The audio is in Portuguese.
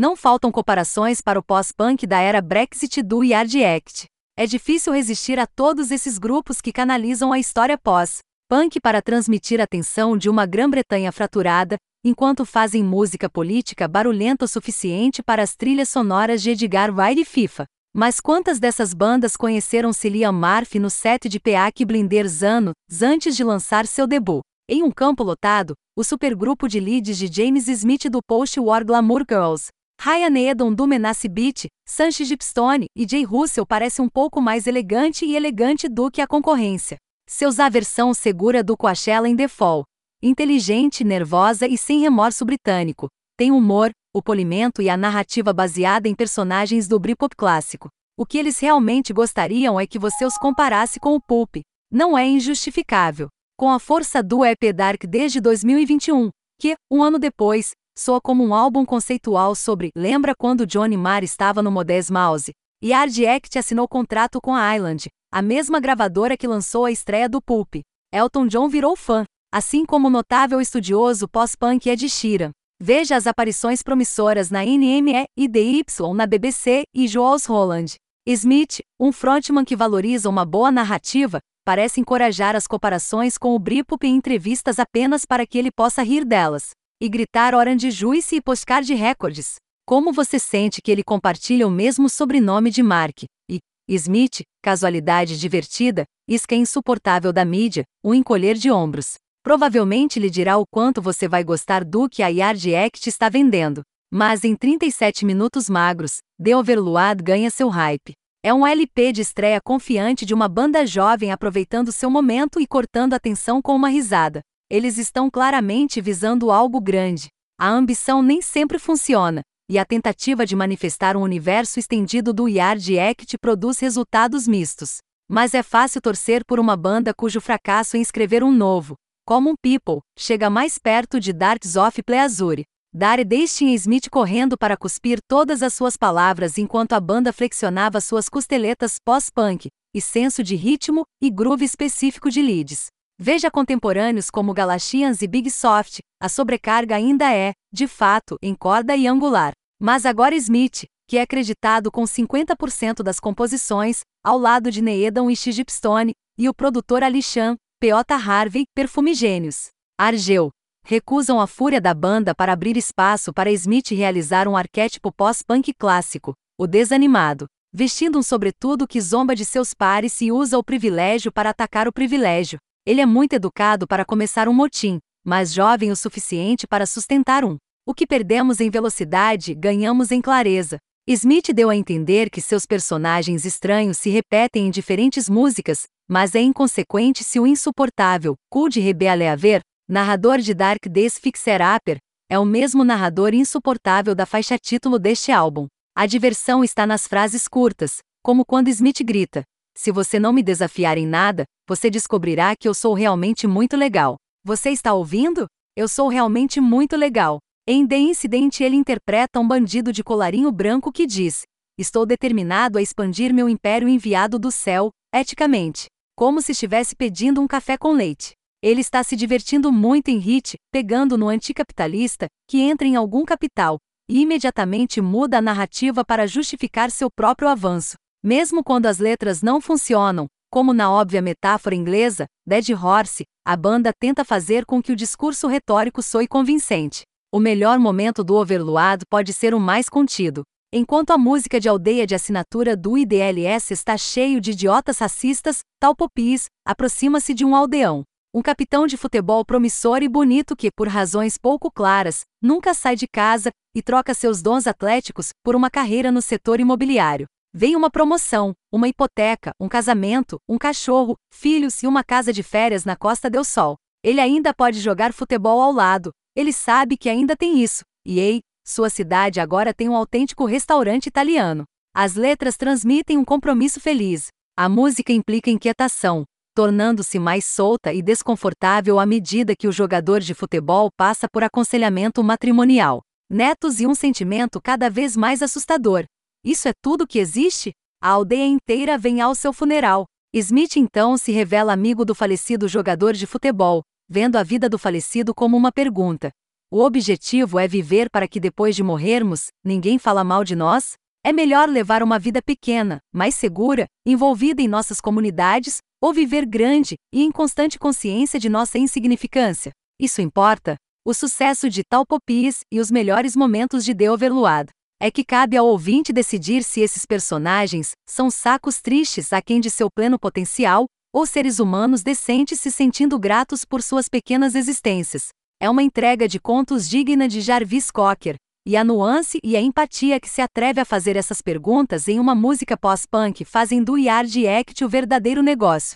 Não faltam comparações para o pós-punk da era Brexit do Yard Act. É difícil resistir a todos esses grupos que canalizam a história pós-punk para transmitir a tensão de uma Grã-Bretanha fraturada, enquanto fazem música política barulhenta o suficiente para as trilhas sonoras de Edgar Wright e FIFA. Mas quantas dessas bandas conheceram Cillian Murphy no set de PA que Blinders anos antes de lançar seu debut? Em um campo lotado, o supergrupo de leads de James Smith do post-war Glamour Girls, Ryan Edon do Menace Beat, Sanchi Gipstone e Jay Russell parece um pouco mais elegante e elegante do que a concorrência. Seus a versão segura do Coachella em default. Inteligente, nervosa e sem remorso britânico. Tem humor, o polimento e a narrativa baseada em personagens do Britpop clássico. O que eles realmente gostariam é que você os comparasse com o Pulp. Não é injustificável. Com a força do EP Dark desde 2021, que, um ano depois, soa como um álbum conceitual sobre Lembra quando Johnny Marr estava no Modest Mouse? E Hard Act assinou contrato com a Island, a mesma gravadora que lançou a estreia do Pulp. Elton John virou fã, assim como o notável estudioso pós-punk Ed Sheeran. Veja as aparições promissoras na NME e DY na BBC e Joels Holland. Smith, um frontman que valoriza uma boa narrativa, parece encorajar as comparações com o Britpop em entrevistas apenas para que ele possa rir delas e gritar Orange Juice e postcard records. Como você sente que ele compartilha o mesmo sobrenome de Mark? E Smith, casualidade divertida, isca insuportável da mídia, o encolher de ombros. Provavelmente lhe dirá o quanto você vai gostar do que a Yard Act está vendendo. Mas em 37 minutos magros, The Overload ganha seu hype. É um LP de estreia confiante de uma banda jovem aproveitando seu momento e cortando a tensão com uma risada. Eles estão claramente visando algo grande. A ambição nem sempre funciona, e a tentativa de manifestar um universo estendido do Yard Act produz resultados mistos. Mas é fácil torcer por uma banda cujo fracasso em escrever um novo, Common People, chega mais perto de Darks of Pleasure. Dare deixe Smith correndo para cuspir todas as suas palavras enquanto a banda flexionava suas costeletas pós-punk, e senso de ritmo e groove específico de leads. Veja contemporâneos como Galaxians e Big Soft, a sobrecarga ainda é, de fato, em corda e angular. Mas agora Smith, que é acreditado com 50% das composições, ao lado de Needham e Xigipstone, e o produtor Alishan, Peota Harvey, Perfume Gênios. Argel. Recusam a fúria da banda para abrir espaço para Smith realizar um arquétipo pós-punk clássico, o desanimado, vestindo um sobretudo que zomba de seus pares e usa o privilégio para atacar o privilégio. Ele é muito educado para começar um motim, mas jovem o suficiente para sustentar um. O que perdemos em velocidade, ganhamos em clareza. Smith deu a entender que seus personagens estranhos se repetem em diferentes músicas, mas é inconsequente se o insuportável, de Rebeleaver, narrador de Dark Days Fixer Upper, é o mesmo narrador insuportável da faixa título deste álbum. A diversão está nas frases curtas, como quando Smith grita: se você não me desafiar em nada, você descobrirá que eu sou realmente muito legal. Você está ouvindo? Eu sou realmente muito legal. Em The Incident, ele interpreta um bandido de colarinho branco que diz: Estou determinado a expandir meu império enviado do céu, eticamente. Como se estivesse pedindo um café com leite. Ele está se divertindo muito em Hit, pegando no anticapitalista, que entra em algum capital, e imediatamente muda a narrativa para justificar seu próprio avanço. Mesmo quando as letras não funcionam, como na óbvia metáfora inglesa, Dead Horse, a banda tenta fazer com que o discurso retórico soe convincente. O melhor momento do Overload pode ser o mais contido. Enquanto a música de aldeia de assinatura do IDLS está cheio de idiotas racistas, tal Popis aproxima-se de um aldeão. Um capitão de futebol promissor e bonito que, por razões pouco claras, nunca sai de casa e troca seus dons atléticos por uma carreira no setor imobiliário. Vem uma promoção, uma hipoteca, um casamento, um cachorro, filhos e uma casa de férias na Costa del Sol. Ele ainda pode jogar futebol ao lado. Ele sabe que ainda tem isso. E ei, sua cidade agora tem um autêntico restaurante italiano. As letras transmitem um compromisso feliz. A música implica inquietação, tornando-se mais solta e desconfortável à medida que o jogador de futebol passa por aconselhamento matrimonial. Netos e um sentimento cada vez mais assustador. Isso é tudo que existe? A aldeia inteira vem ao seu funeral. Smith então se revela amigo do falecido jogador de futebol, vendo a vida do falecido como uma pergunta. O objetivo é viver para que depois de morrermos, ninguém fala mal de nós? É melhor levar uma vida pequena, mais segura, envolvida em nossas comunidades, ou viver grande e em constante consciência de nossa insignificância? Isso importa? O sucesso de Tal Popis e os melhores momentos de The Overload. É que cabe ao ouvinte decidir se esses personagens são sacos tristes aquém de seu pleno potencial, ou seres humanos decentes se sentindo gratos por suas pequenas existências. É uma entrega de contos digna de Jarvis Cocker, e a nuance e a empatia que se atreve a fazer essas perguntas em uma música pós-punk fazem do Yard Act o verdadeiro negócio.